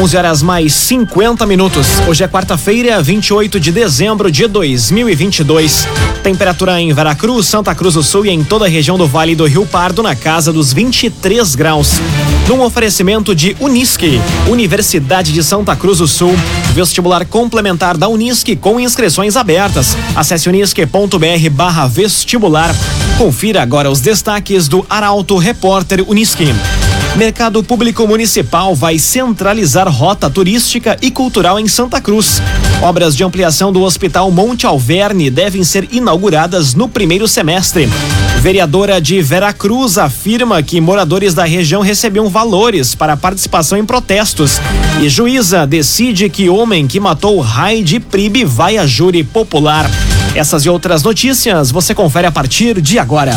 11 horas mais 50 minutos. Hoje é quarta-feira, 28 de dezembro de 2022. Temperatura em Veracruz, Santa Cruz do Sul e em toda a região do Vale do Rio Pardo na casa dos 23 graus. Num oferecimento de Unisque, Universidade de Santa Cruz do Sul, vestibular complementar da Unisque com inscrições abertas. Acesse unisque.br/vestibular. Confira agora os destaques do Arauto Repórter Unisque. Mercado Público Municipal vai centralizar rota turística e cultural em Santa Cruz. Obras de ampliação do Hospital Monte Alverne devem ser inauguradas no primeiro semestre. Vereadora de Veracruz afirma que moradores da região recebiam valores para participação em protestos. E juíza decide que homem que matou Raide Pribe vai a júri popular. Essas e outras notícias você confere a partir de agora.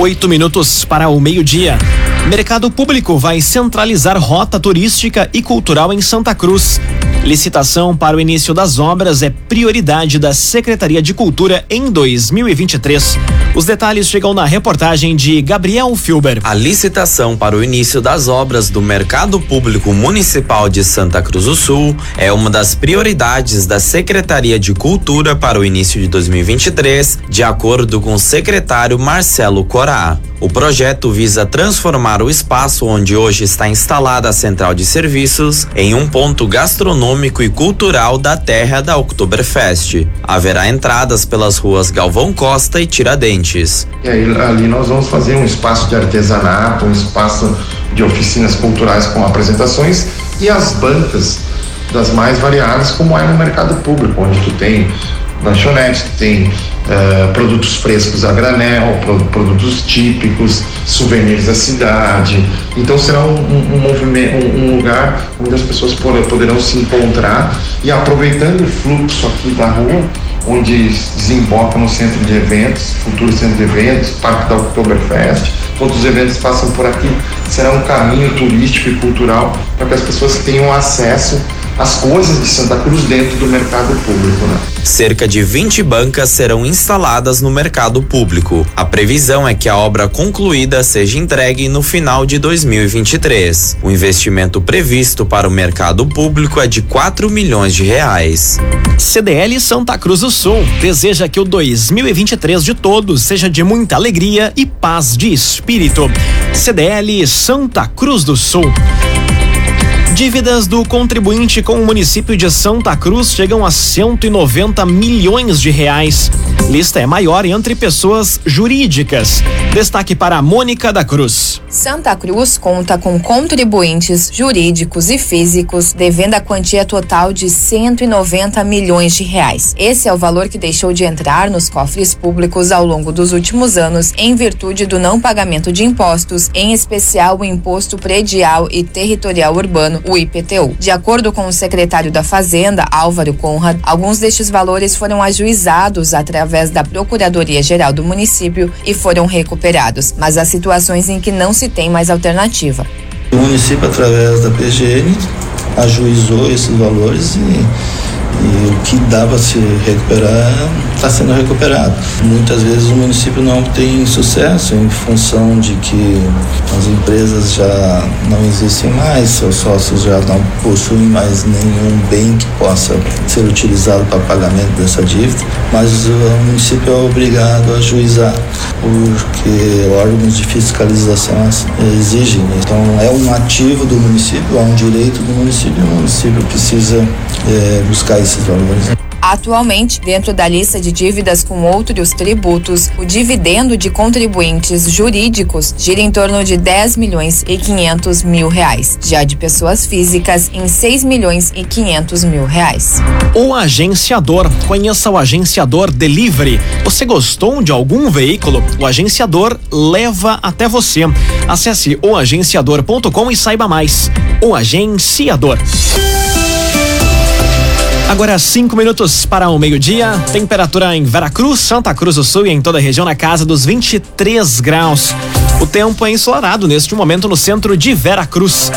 Oito minutos para o meio-dia. Mercado Público vai centralizar rota turística e cultural em Santa Cruz. Licitação para o início das obras é prioridade da Secretaria de Cultura em 2023. Os detalhes chegam na reportagem de Gabriel Filber. A licitação para o início das obras do Mercado Público Municipal de Santa Cruz do Sul é uma das prioridades da Secretaria de Cultura para o início de 2023, de acordo com o secretário Marcelo Corá. O projeto visa transformar o espaço onde hoje está instalada a central de serviços em um ponto gastronômico e cultural da terra da Oktoberfest. Haverá entradas pelas ruas Galvão Costa e Tiradentes. E aí ali nós vamos fazer um espaço de artesanato, um espaço de oficinas culturais com apresentações e as bancas das mais variadas, como é no mercado público, onde tu tem lanchonete, tem uh, produtos frescos a granel, produtos típicos, souvenirs da cidade. Então será um, um, um um, lugar onde as pessoas poderão se encontrar e aproveitando o fluxo aqui da rua, onde desemboca no centro de eventos, futuro centro de eventos, Parque da Oktoberfest, todos os eventos passam por aqui. Será um caminho turístico e cultural para que as pessoas tenham acesso as coisas de Santa Cruz dentro do mercado público. Né? Cerca de 20 bancas serão instaladas no mercado público. A previsão é que a obra concluída seja entregue no final de 2023. O investimento previsto para o mercado público é de 4 milhões de reais. CDL Santa Cruz do Sul deseja que o 2023 de todos seja de muita alegria e paz de espírito. CDL Santa Cruz do Sul. Dívidas do contribuinte com o município de Santa Cruz chegam a 190 milhões de reais. Lista é maior entre pessoas jurídicas. Destaque para Mônica da Cruz. Santa Cruz conta com contribuintes jurídicos e físicos devendo a quantia total de 190 milhões de reais. Esse é o valor que deixou de entrar nos cofres públicos ao longo dos últimos anos em virtude do não pagamento de impostos, em especial o imposto predial e territorial urbano, o IPTU. De acordo com o secretário da Fazenda, Álvaro Conrad, alguns destes valores foram ajuizados através da Procuradoria-Geral do município e foram recuperados, mas há situações em que não se tem mais alternativa. O município, através da PGN, ajuizou esses valores e e o que dava se recuperar está sendo recuperado. Muitas vezes o município não tem sucesso em função de que as empresas já não existem mais, seus sócios já não possuem mais nenhum bem que possa ser utilizado para pagamento dessa dívida, mas o município é obrigado a ajuizar, porque órgãos de fiscalização exigem. Então é um ativo do município, é um direito do município, e o município precisa é, buscar esses valores. Atualmente, dentro da lista de dívidas com outros tributos, o dividendo de contribuintes jurídicos gira em torno de 10 milhões e 500 mil reais, já de pessoas físicas em 6 milhões e 500 mil reais. O agenciador. Conheça o agenciador Delivery. Você gostou de algum veículo? O agenciador leva até você. Acesse oagenciador.com e saiba mais. O agenciador. Agora cinco minutos para o meio-dia. Temperatura em Veracruz, Santa Cruz do Sul e em toda a região na casa dos 23 graus. O tempo é ensolarado neste momento no centro de Veracruz.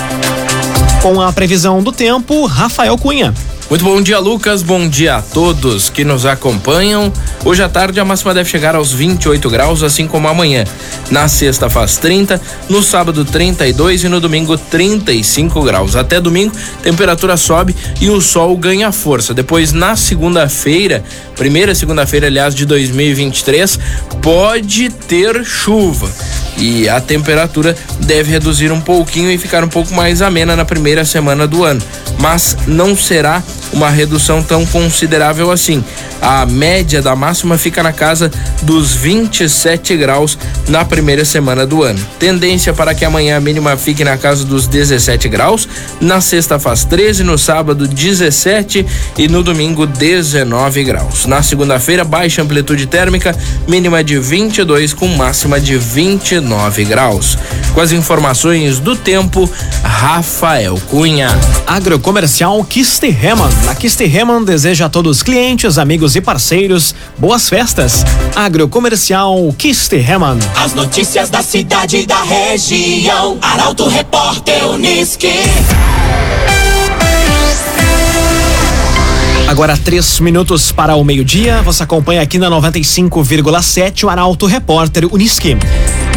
Com a previsão do tempo, Rafael Cunha. Muito bom dia, Lucas. Bom dia a todos que nos acompanham. Hoje à tarde a máxima deve chegar aos 28 graus, assim como amanhã. Na sexta faz 30, no sábado 32 e no domingo 35 graus. Até domingo, temperatura sobe e o sol ganha força. Depois, na segunda-feira, primeira segunda-feira, aliás, de 2023, pode ter chuva e a temperatura deve reduzir um pouquinho e ficar um pouco mais amena na primeira semana do ano, mas não será uma redução tão considerável assim. A média da máxima fica na casa dos 27 graus na primeira semana do ano. Tendência para que amanhã a mínima fique na casa dos 17 graus, na sexta faz 13, no sábado 17 e no domingo 19 graus. Na segunda-feira, baixa amplitude térmica, mínima de 22 com máxima de 29 graus. Com as informações do tempo, Rafael Cunha. Agrocomercial Kisterreman. Na Kisterreman deseja a todos os clientes, amigos e parceiros boas festas. Agrocomercial Kisterreman. As notícias da cidade e da região. Arauto Repórter Uniski. Agora três minutos para o meio-dia. Você acompanha aqui na 95,7 o Arauto Repórter Uniski.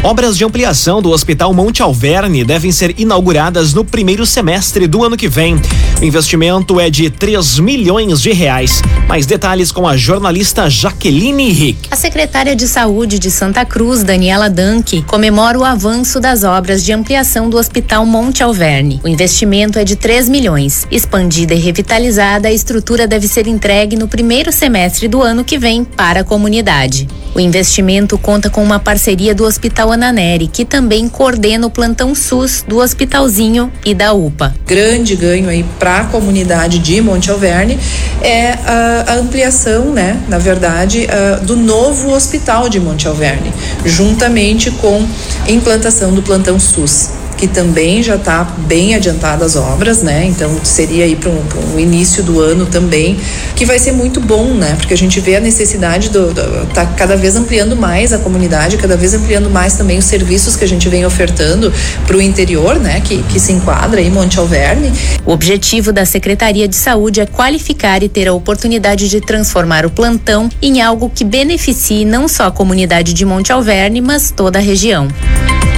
Obras de ampliação do Hospital Monte Alverne devem ser inauguradas no primeiro semestre do ano que vem. O investimento é de 3 milhões de reais. Mais detalhes com a jornalista Jaqueline Rick. A secretária de Saúde de Santa Cruz, Daniela Danke, comemora o avanço das obras de ampliação do Hospital Monte Alverne. O investimento é de 3 milhões. Expandida e revitalizada, a estrutura deve ser entregue no primeiro semestre do ano que vem para a comunidade. O investimento conta com uma parceria do Hospital Ananeri, que também coordena o plantão SUS do Hospitalzinho e da UPA. Grande ganho aí para a comunidade de Monte Alverne é a, a ampliação, né, na verdade, a, do novo hospital de Monte Alverne, juntamente com a implantação do plantão SUS que também já está bem adiantada as obras, né? Então seria aí para um, um, início do ano também, que vai ser muito bom, né? Porque a gente vê a necessidade do, do tá cada vez ampliando mais a comunidade, cada vez ampliando mais também os serviços que a gente vem ofertando para o interior, né? Que, que se enquadra em Monte Alverne. O objetivo da Secretaria de Saúde é qualificar e ter a oportunidade de transformar o plantão em algo que beneficie não só a comunidade de Monte Alverne, mas toda a região.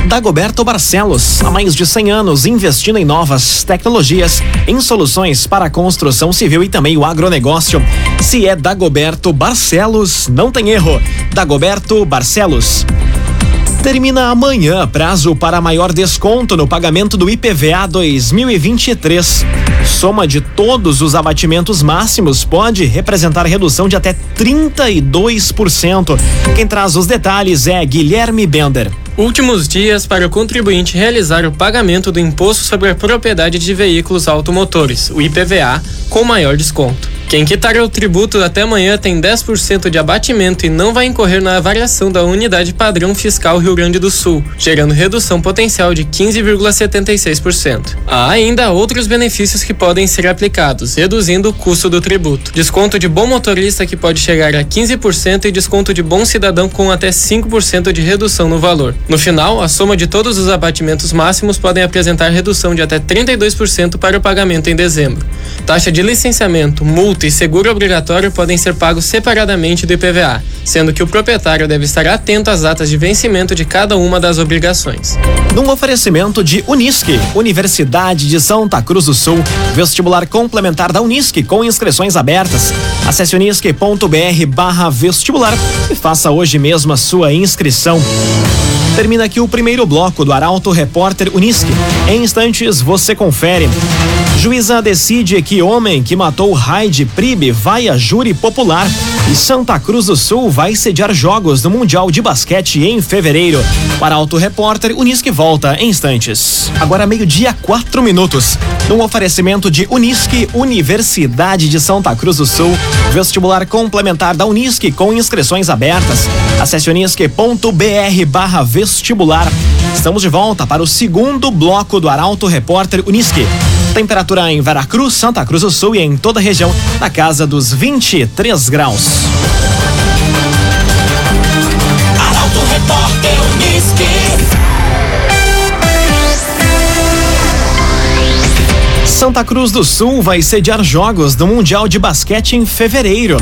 Dagoberto Barcelos, há mais de 100 anos investindo em novas tecnologias, em soluções para a construção civil e também o agronegócio. Se é Dagoberto Barcelos, não tem erro. Dagoberto Barcelos. Termina amanhã prazo para maior desconto no pagamento do IPVA 2023. Soma de todos os abatimentos máximos pode representar redução de até 32%. Quem traz os detalhes é Guilherme Bender. Últimos dias para o contribuinte realizar o pagamento do Imposto sobre a Propriedade de Veículos Automotores, o IPVA, com maior desconto. Quem quitar o tributo até amanhã tem 10% de abatimento e não vai incorrer na variação da unidade padrão fiscal Rio Grande do Sul, gerando redução potencial de 15,76%. Há ainda outros benefícios que podem ser aplicados, reduzindo o custo do tributo. Desconto de bom motorista que pode chegar a 15% e desconto de bom cidadão com até 5% de redução no valor. No final, a soma de todos os abatimentos máximos podem apresentar redução de até 32% para o pagamento em dezembro. Taxa de licenciamento, multa e seguro obrigatório podem ser pagos separadamente do IPVA, sendo que o proprietário deve estar atento às datas de vencimento de cada uma das obrigações. Num oferecimento de Unisque, Universidade de Santa Cruz do Sul, vestibular complementar da Unisque com inscrições abertas. Acesse unisque.br barra vestibular e faça hoje mesmo a sua inscrição. Termina aqui o primeiro bloco do Arauto Repórter Unisque. Em instantes você confere. Juíza decide que homem que matou Raid Pribe vai a júri popular e Santa Cruz do Sul vai sediar jogos do Mundial de Basquete em fevereiro. Para Auto Repórter, Unisque volta em instantes. Agora meio-dia, quatro minutos. Num oferecimento de Unisque, Universidade de Santa Cruz do Sul. Vestibular complementar da Unisque com inscrições abertas. Acesse unisque.br barra vestibular. Estamos de volta para o segundo bloco do Arauto Repórter Unisque. Temperatura em Veracruz, Santa Cruz do Sul e em toda a região na casa dos 23 graus. Arauto Repórter Unisque. Santa Cruz do Sul vai sediar jogos do Mundial de Basquete em fevereiro.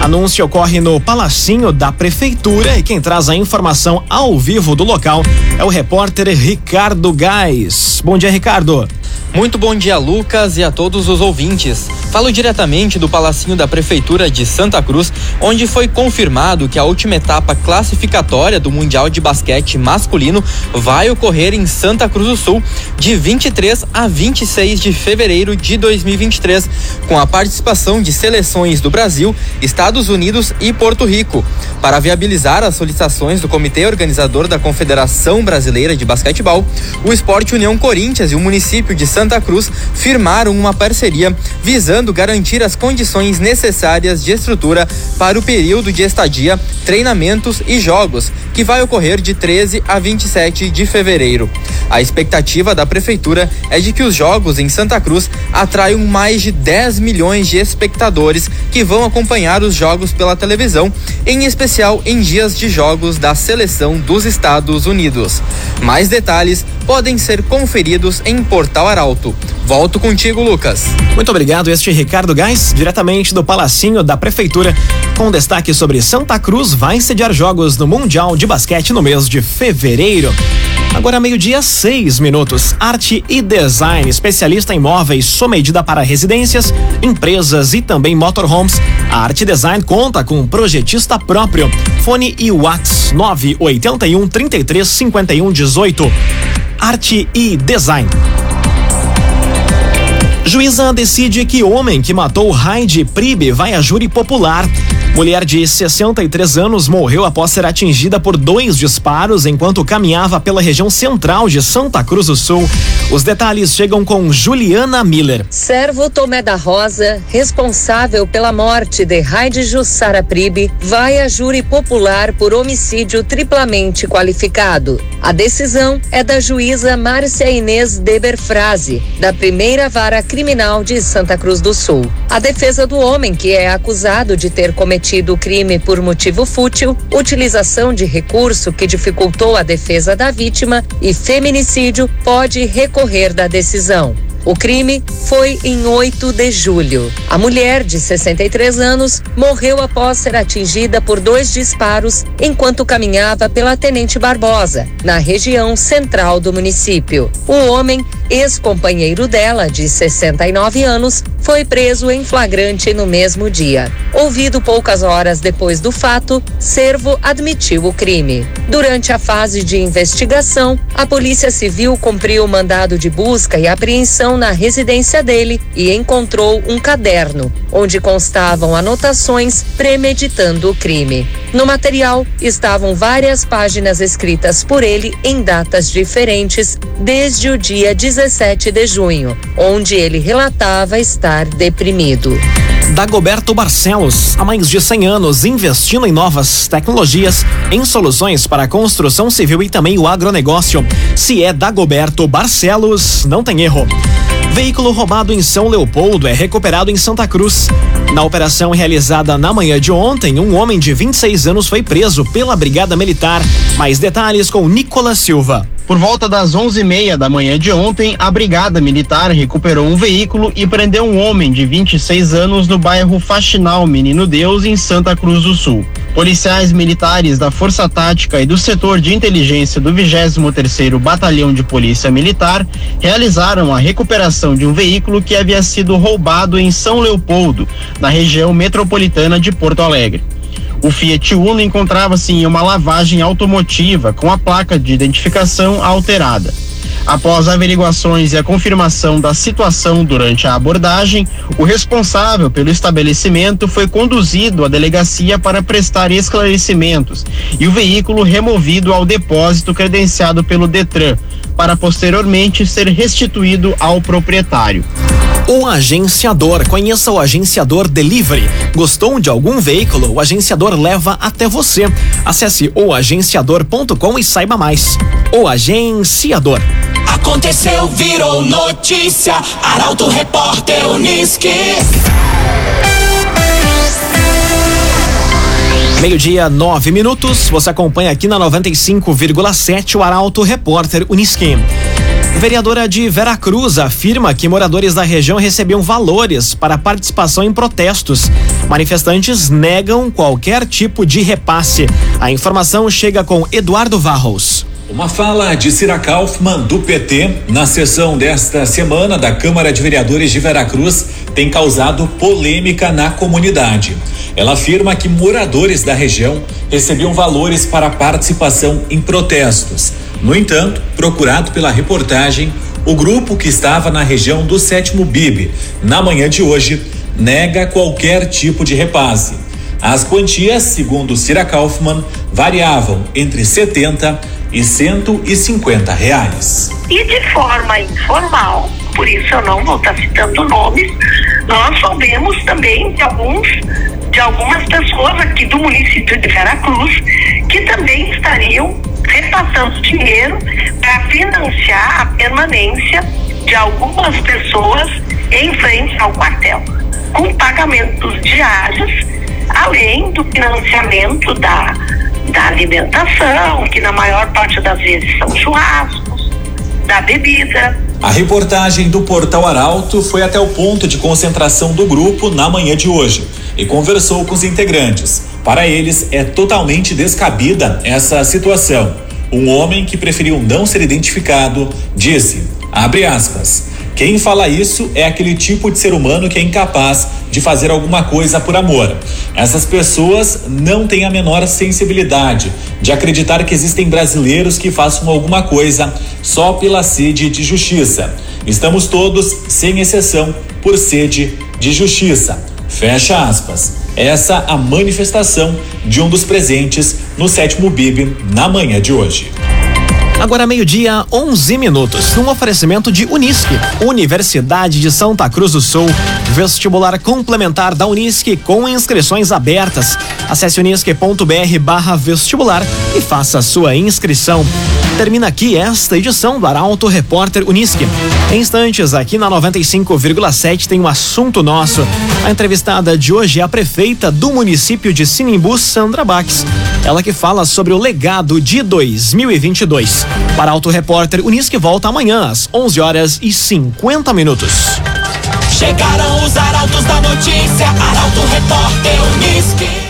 Anúncio ocorre no Palacinho da Prefeitura e quem traz a informação ao vivo do local é o repórter Ricardo Gás. Bom dia, Ricardo. Muito bom dia, Lucas, e a todos os ouvintes. Falo diretamente do Palacinho da Prefeitura de Santa Cruz, onde foi confirmado que a última etapa classificatória do Mundial de Basquete Masculino vai ocorrer em Santa Cruz do Sul, de 23 a 26 de fevereiro de 2023, com a participação de seleções do Brasil, Estados Unidos e Porto Rico. Para viabilizar as solicitações do Comitê Organizador da Confederação Brasileira de Basquetebol, o Esporte União Corinthians e o município de Santa Cruz firmaram uma parceria visando garantir as condições necessárias de estrutura para o período de estadia, treinamentos e jogos, que vai ocorrer de 13 a 27 de fevereiro. A expectativa da prefeitura é de que os jogos em Santa Cruz atraiam mais de 10 milhões de espectadores que vão acompanhar os jogos pela televisão, em especial em dias de jogos da seleção dos Estados Unidos. Mais detalhes podem ser conferidos em Portal Arauto. Volto contigo, Lucas. Muito obrigado. Este é Ricardo Gás, diretamente do Palacinho da Prefeitura, com destaque sobre Santa Cruz vai sediar jogos no Mundial de Basquete no mês de fevereiro. Agora meio-dia, seis minutos. Arte e design, especialista em móveis, sob medida para residências, empresas e também motorhomes. A Arte Design conta com um projetista próprio. Fone e Whats 981 33 51 18. Arte e design. Juíza decide que homem que matou Raide Pribe vai a júri popular. Mulher de 63 anos morreu após ser atingida por dois disparos enquanto caminhava pela região central de Santa Cruz do Sul. Os detalhes chegam com Juliana Miller. Servo Tomé da Rosa, responsável pela morte de Raide Jussara Pribe, vai a júri popular por homicídio triplamente qualificado. A decisão é da juíza Márcia Inês Deber Frase, da primeira vara criminal de Santa Cruz do Sul. A defesa do homem que é acusado de ter cometido o crime por motivo fútil, utilização de recurso que dificultou a defesa da vítima e feminicídio pode recorrer da decisão. O crime foi em 8 de julho. A mulher, de 63 anos, morreu após ser atingida por dois disparos enquanto caminhava pela Tenente Barbosa, na região central do município. O homem, ex-companheiro dela, de 69 anos, foi preso em flagrante no mesmo dia. Ouvido poucas horas depois do fato, Servo admitiu o crime. Durante a fase de investigação, a Polícia Civil cumpriu o mandado de busca e apreensão na residência dele e encontrou um caderno, onde constavam anotações premeditando o crime. No material estavam várias páginas escritas por ele em datas diferentes desde o dia 17 de junho, onde ele relatava estar deprimido. Dagoberto Barcelos, há mais de 100 anos investindo em novas tecnologias, em soluções para a construção civil e também o agronegócio. Se é Dagoberto Barcelos, não tem erro. Veículo roubado em São Leopoldo é recuperado em Santa Cruz. Na operação realizada na manhã de ontem, um homem de 26 anos foi preso pela Brigada Militar. Mais detalhes com Nicolas Silva. Por volta das 11h30 da manhã de ontem, a Brigada Militar recuperou um veículo e prendeu um homem de 26 anos no bairro Faxinal Menino Deus, em Santa Cruz do Sul. Policiais militares da Força Tática e do setor de inteligência do 23º Batalhão de Polícia Militar realizaram a recuperação de um veículo que havia sido roubado em São Leopoldo, na região metropolitana de Porto Alegre. O Fiat Uno encontrava-se em uma lavagem automotiva com a placa de identificação alterada. Após averiguações e a confirmação da situação durante a abordagem, o responsável pelo estabelecimento foi conduzido à delegacia para prestar esclarecimentos e o veículo removido ao depósito credenciado pelo Detran, para posteriormente ser restituído ao proprietário. O agenciador. Conheça o agenciador Delivery. Gostou de algum veículo? O agenciador leva até você. Acesse oagenciador.com e saiba mais. O agenciador. Aconteceu, virou notícia. Arauto Repórter Uniski. Meio-dia, nove minutos. Você acompanha aqui na 95,7 o Arauto Repórter Uniski. Vereadora de Veracruz afirma que moradores da região recebiam valores para participação em protestos. Manifestantes negam qualquer tipo de repasse. A informação chega com Eduardo Varros. Uma fala de Cira Kaufmann, do PT, na sessão desta semana da Câmara de Vereadores de Veracruz, tem causado polêmica na comunidade. Ela afirma que moradores da região recebiam valores para participação em protestos. No entanto, procurado pela reportagem, o grupo que estava na região do sétimo BIB, na manhã de hoje, nega qualquer tipo de repasse. As quantias, segundo Cira Kaufmann, variavam entre 70 e 150 reais. E de forma informal, por isso eu não vou estar citando nomes, nós soubemos também de alguns de algumas pessoas aqui do município de Veracruz que também estariam repassando dinheiro para financiar a permanência de algumas pessoas em frente ao quartel, com pagamentos diários, além do financiamento da, da alimentação, que na maior parte das vezes são churrascos, da bebida. A reportagem do Portal Arauto foi até o ponto de concentração do grupo na manhã de hoje e conversou com os integrantes. Para eles, é totalmente descabida essa situação. Um homem que preferiu não ser identificado disse, abre aspas, quem fala isso é aquele tipo de ser humano que é incapaz de fazer alguma coisa por amor. Essas pessoas não têm a menor sensibilidade de acreditar que existem brasileiros que façam alguma coisa só pela sede de justiça. Estamos todos, sem exceção, por sede de justiça. Fecha aspas. Essa a manifestação de um dos presentes no sétimo BIB na manhã de hoje. Agora meio-dia, 11 minutos. Um oferecimento de Unisque, Universidade de Santa Cruz do Sul. Vestibular complementar da Unisque com inscrições abertas. Acesse unisque.br/barra vestibular e faça sua inscrição. Termina aqui esta edição do Arauto Repórter Unisque. Em instantes, aqui na 95,7 tem um assunto nosso. A entrevistada de hoje é a prefeita do município de Sinimbu, Sandra Bax. Ela que fala sobre o legado de 2022. Para Repórter Unisque volta amanhã às 11 horas e 50 minutos. Chegaram os arautos da notícia, Arauto Repórter Unisque.